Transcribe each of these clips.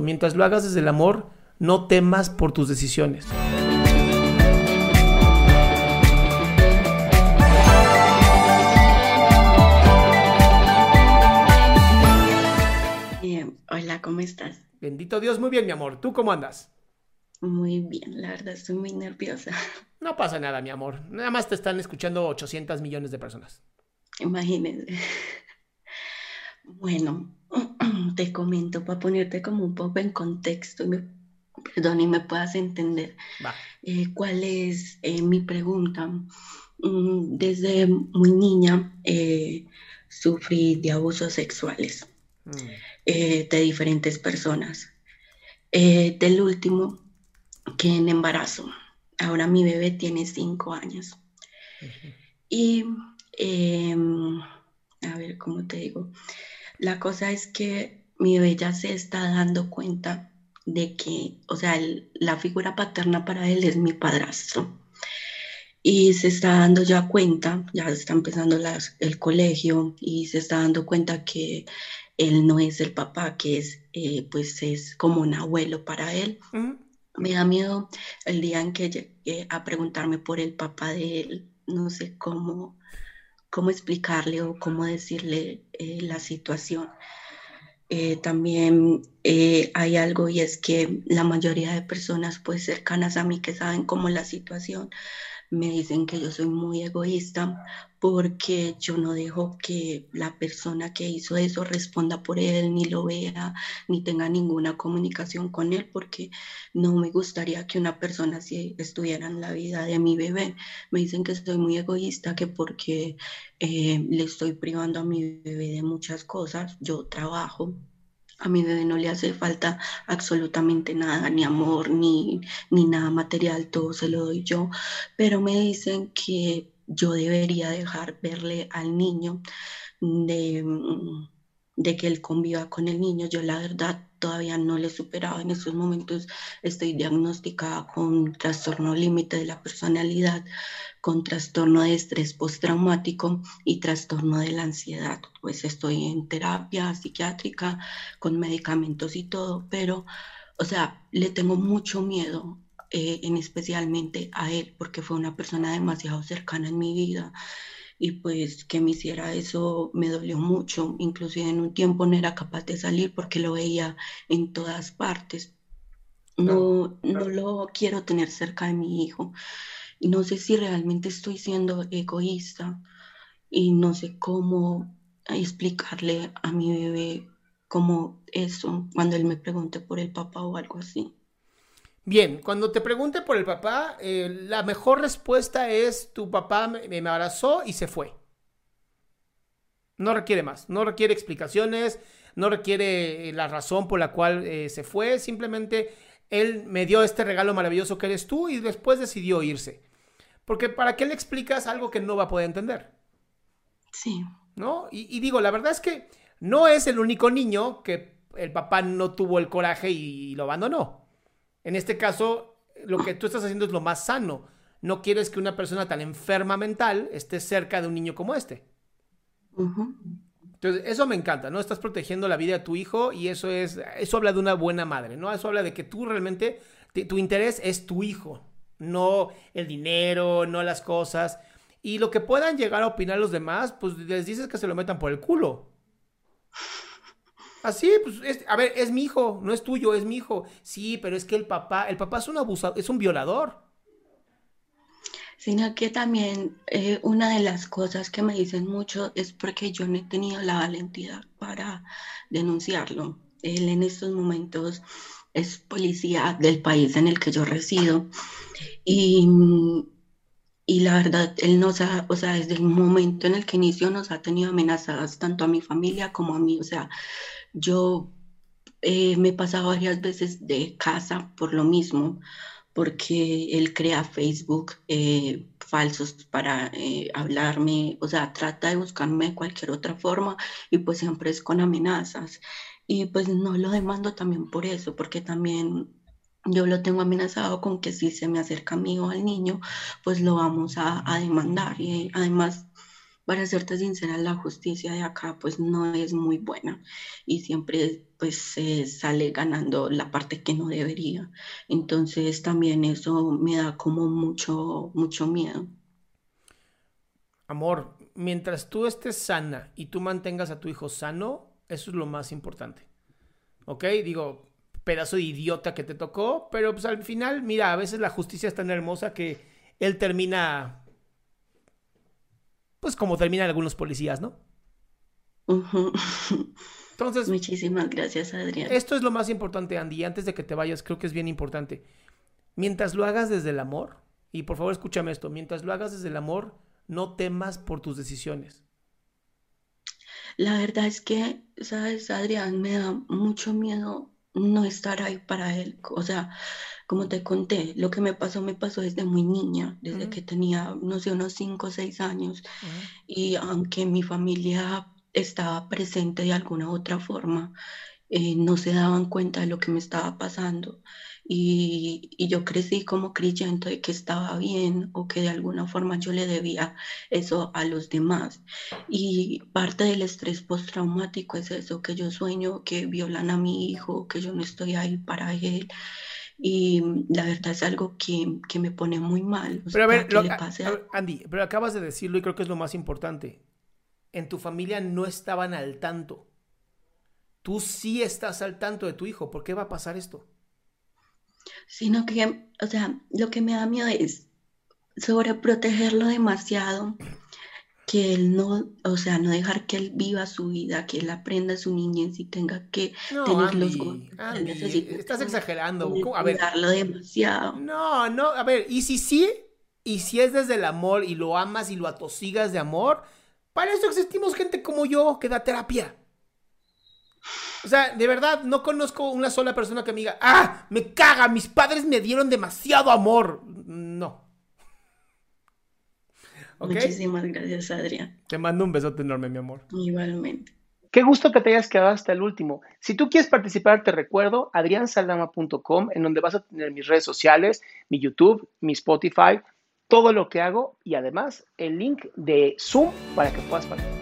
Mientras lo hagas desde el amor, no temas por tus decisiones. Eh, hola, ¿cómo estás? Bendito Dios, muy bien, mi amor. ¿Tú cómo andas? Muy bien, la verdad estoy muy nerviosa. No pasa nada, mi amor. Nada más te están escuchando 800 millones de personas. Imagínense. Bueno, te comento para ponerte como un poco en contexto y me, perdón, y me puedas entender eh, cuál es eh, mi pregunta. Mm, Desde muy niña eh, sufrí de abusos sexuales Mm. de diferentes personas. Del último, que en embarazo. Ahora mi bebé tiene cinco años. Y, em, a ver, ¿cómo te digo? La cosa es que mi bebé ya se está dando cuenta de que, o sea, el- la figura paterna para él es mi padrastro. Y se está dando ya cuenta, ya está empezando las- el colegio y se está dando cuenta que él no es el papá, que es, eh, pues es como un abuelo para él. Ujú. Me da miedo el día en que llegue a preguntarme por el papá de él. No sé cómo, cómo explicarle o cómo decirle eh, la situación. Eh, también eh, hay algo y es que la mayoría de personas pues cercanas a mí que saben cómo la situación me dicen que yo soy muy egoísta porque yo no dejo que la persona que hizo eso responda por él, ni lo vea, ni tenga ninguna comunicación con él, porque no me gustaría que una persona así estuviera en la vida de mi bebé. Me dicen que soy muy egoísta, que porque eh, le estoy privando a mi bebé de muchas cosas, yo trabajo. A mi bebé no le hace falta absolutamente nada, ni amor, ni, ni nada material, todo se lo doy yo, pero me dicen que yo debería dejar verle al niño de, mm, de que él conviva con el niño. Yo la verdad todavía no le he superado. En estos momentos estoy diagnosticada con trastorno límite de la personalidad, con trastorno de estrés postraumático y trastorno de la ansiedad. Pues estoy en terapia psiquiátrica con medicamentos y todo, pero, o sea, le tengo mucho miedo eh, en especialmente a él, porque fue una persona demasiado cercana en mi vida y pues que me hiciera eso me dolió mucho, inclusive en un tiempo no era capaz de salir porque lo veía en todas partes. No, no lo quiero tener cerca de mi hijo y no sé si realmente estoy siendo egoísta y no sé cómo explicarle a mi bebé como eso cuando él me pregunte por el papá o algo así. Bien, cuando te pregunte por el papá, eh, la mejor respuesta es tu papá me, me abrazó y se fue. No requiere más, no requiere explicaciones, no requiere eh, la razón por la cual eh, se fue, simplemente él me dio este regalo maravilloso que eres tú y después decidió irse. Porque ¿para qué le explicas algo que no va a poder entender? Sí, ¿No? Y, y digo, la verdad es que no es el único niño que el papá no tuvo el coraje y lo abandonó. En este caso, lo que tú estás haciendo es lo más sano. No quieres que una persona tan enferma mental esté cerca de un niño como este. Entonces, eso me encanta, ¿no? Estás protegiendo la vida de tu hijo y eso es, eso habla de una buena madre, ¿no? Eso habla de que tú realmente, tu interés es tu hijo, no el dinero, no las cosas. Y lo que puedan llegar a opinar los demás, pues les dices que se lo metan por el culo. Así, pues, a ver, es mi hijo, no es tuyo, es mi hijo. Sí, pero es que el papá, el papá es un abusador, es un violador. Sino que también eh, una de las cosas que me dicen mucho es porque yo no he tenido la valentía para denunciarlo. Él en estos momentos es policía del país en el que yo resido y y la verdad, él nos ha, o sea, desde el momento en el que inició nos ha tenido amenazadas tanto a mi familia como a mí. O sea, yo eh, me he pasado varias veces de casa por lo mismo, porque él crea Facebook eh, falsos para eh, hablarme, o sea, trata de buscarme de cualquier otra forma y pues siempre es con amenazas. Y pues no lo demando también por eso, porque también yo lo tengo amenazado con que si se me acerca a mí o al niño, pues lo vamos a, demandar. Y además, para serte sincera, la justicia de acá pues no es muy buena y siempre pues se sale ganando la parte que no debería. Entonces también eso me da como mucho, mucho miedo. Amor, mientras tú estés sana y tú mantengas a tu hijo sano, eso es lo más importante. ¿Ok? Digo, pedazo de idiota que te tocó, pero pues al final, mira, a veces la justicia es tan hermosa que él termina, pues como terminan algunos policías, ¿no? Entonces, muchísimas gracias, Adrián. Esto es lo más importante, Andy. Antes de que te vayas, creo que es bien importante. Mientras lo hagas desde el amor, y por favor escúchame esto, mientras lo hagas desde el amor, no temas por tus decisiones. La verdad es que, sabes, Adrián, me da mucho miedo no estar ahí para él. O sea, como te conté, lo que me pasó me pasó desde muy niña, desde que tenía, no sé, unos 5 o 6 años. Y aunque mi familia estaba presente de alguna u otra forma, eh, no se daban cuenta de lo que me estaba pasando. Y, yo crecí como creyendo de que estaba bien o que de alguna forma yo le debía eso a los demás. Y parte del estrés postraumático es eso, que yo sueño que violan a mi hijo, que yo no estoy ahí para él. Y la verdad es algo que, que me pone muy mal. pero a ver, Andy, pero acabas de decirlo y creo que es lo más importante. En tu familia no estaban al tanto. Tú sí estás al tanto de tu hijo. ¿Por qué va a pasar esto? sino que, o sea, lo que me da miedo es sobreprotegerlo demasiado, que él no, o sea, no dejar que él viva su vida, que él aprenda su niñez y tenga que tener los Estás exagerando. A ver, demasiado. No, no, a ver, y si sí, y si es desde el amor y lo amas y lo atosigas de amor, para eso existimos gente como yo que da terapia. O sea, de verdad, no conozco una sola persona que me diga, ah, me caga, mis padres me dieron demasiado amor. Muchísimas gracias, Adrián. Te mando un besote enorme, mi amor. Igualmente. Qué gusto que te hayas quedado hasta el último. Si tú quieres participar, te recuerdo adriansaldama.com, en donde vas a tener mis redes sociales, mi YouTube, mi Spotify, todo lo que hago y además el link de Zoom para que puedas participar.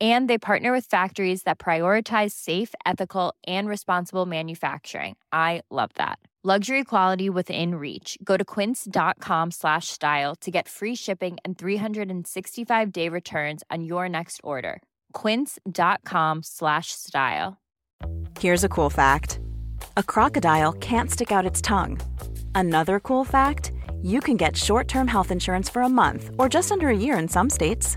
And they partner with factories that prioritize safe, ethical, and responsible manufacturing. I love that. Luxury quality within reach. Go to quince.com slash style to get free shipping and 365 day returns on your next order. Quince.com slash style. Here's a cool fact a crocodile can't stick out its tongue. Another cool fact you can get short term health insurance for a month or just under a year in some states.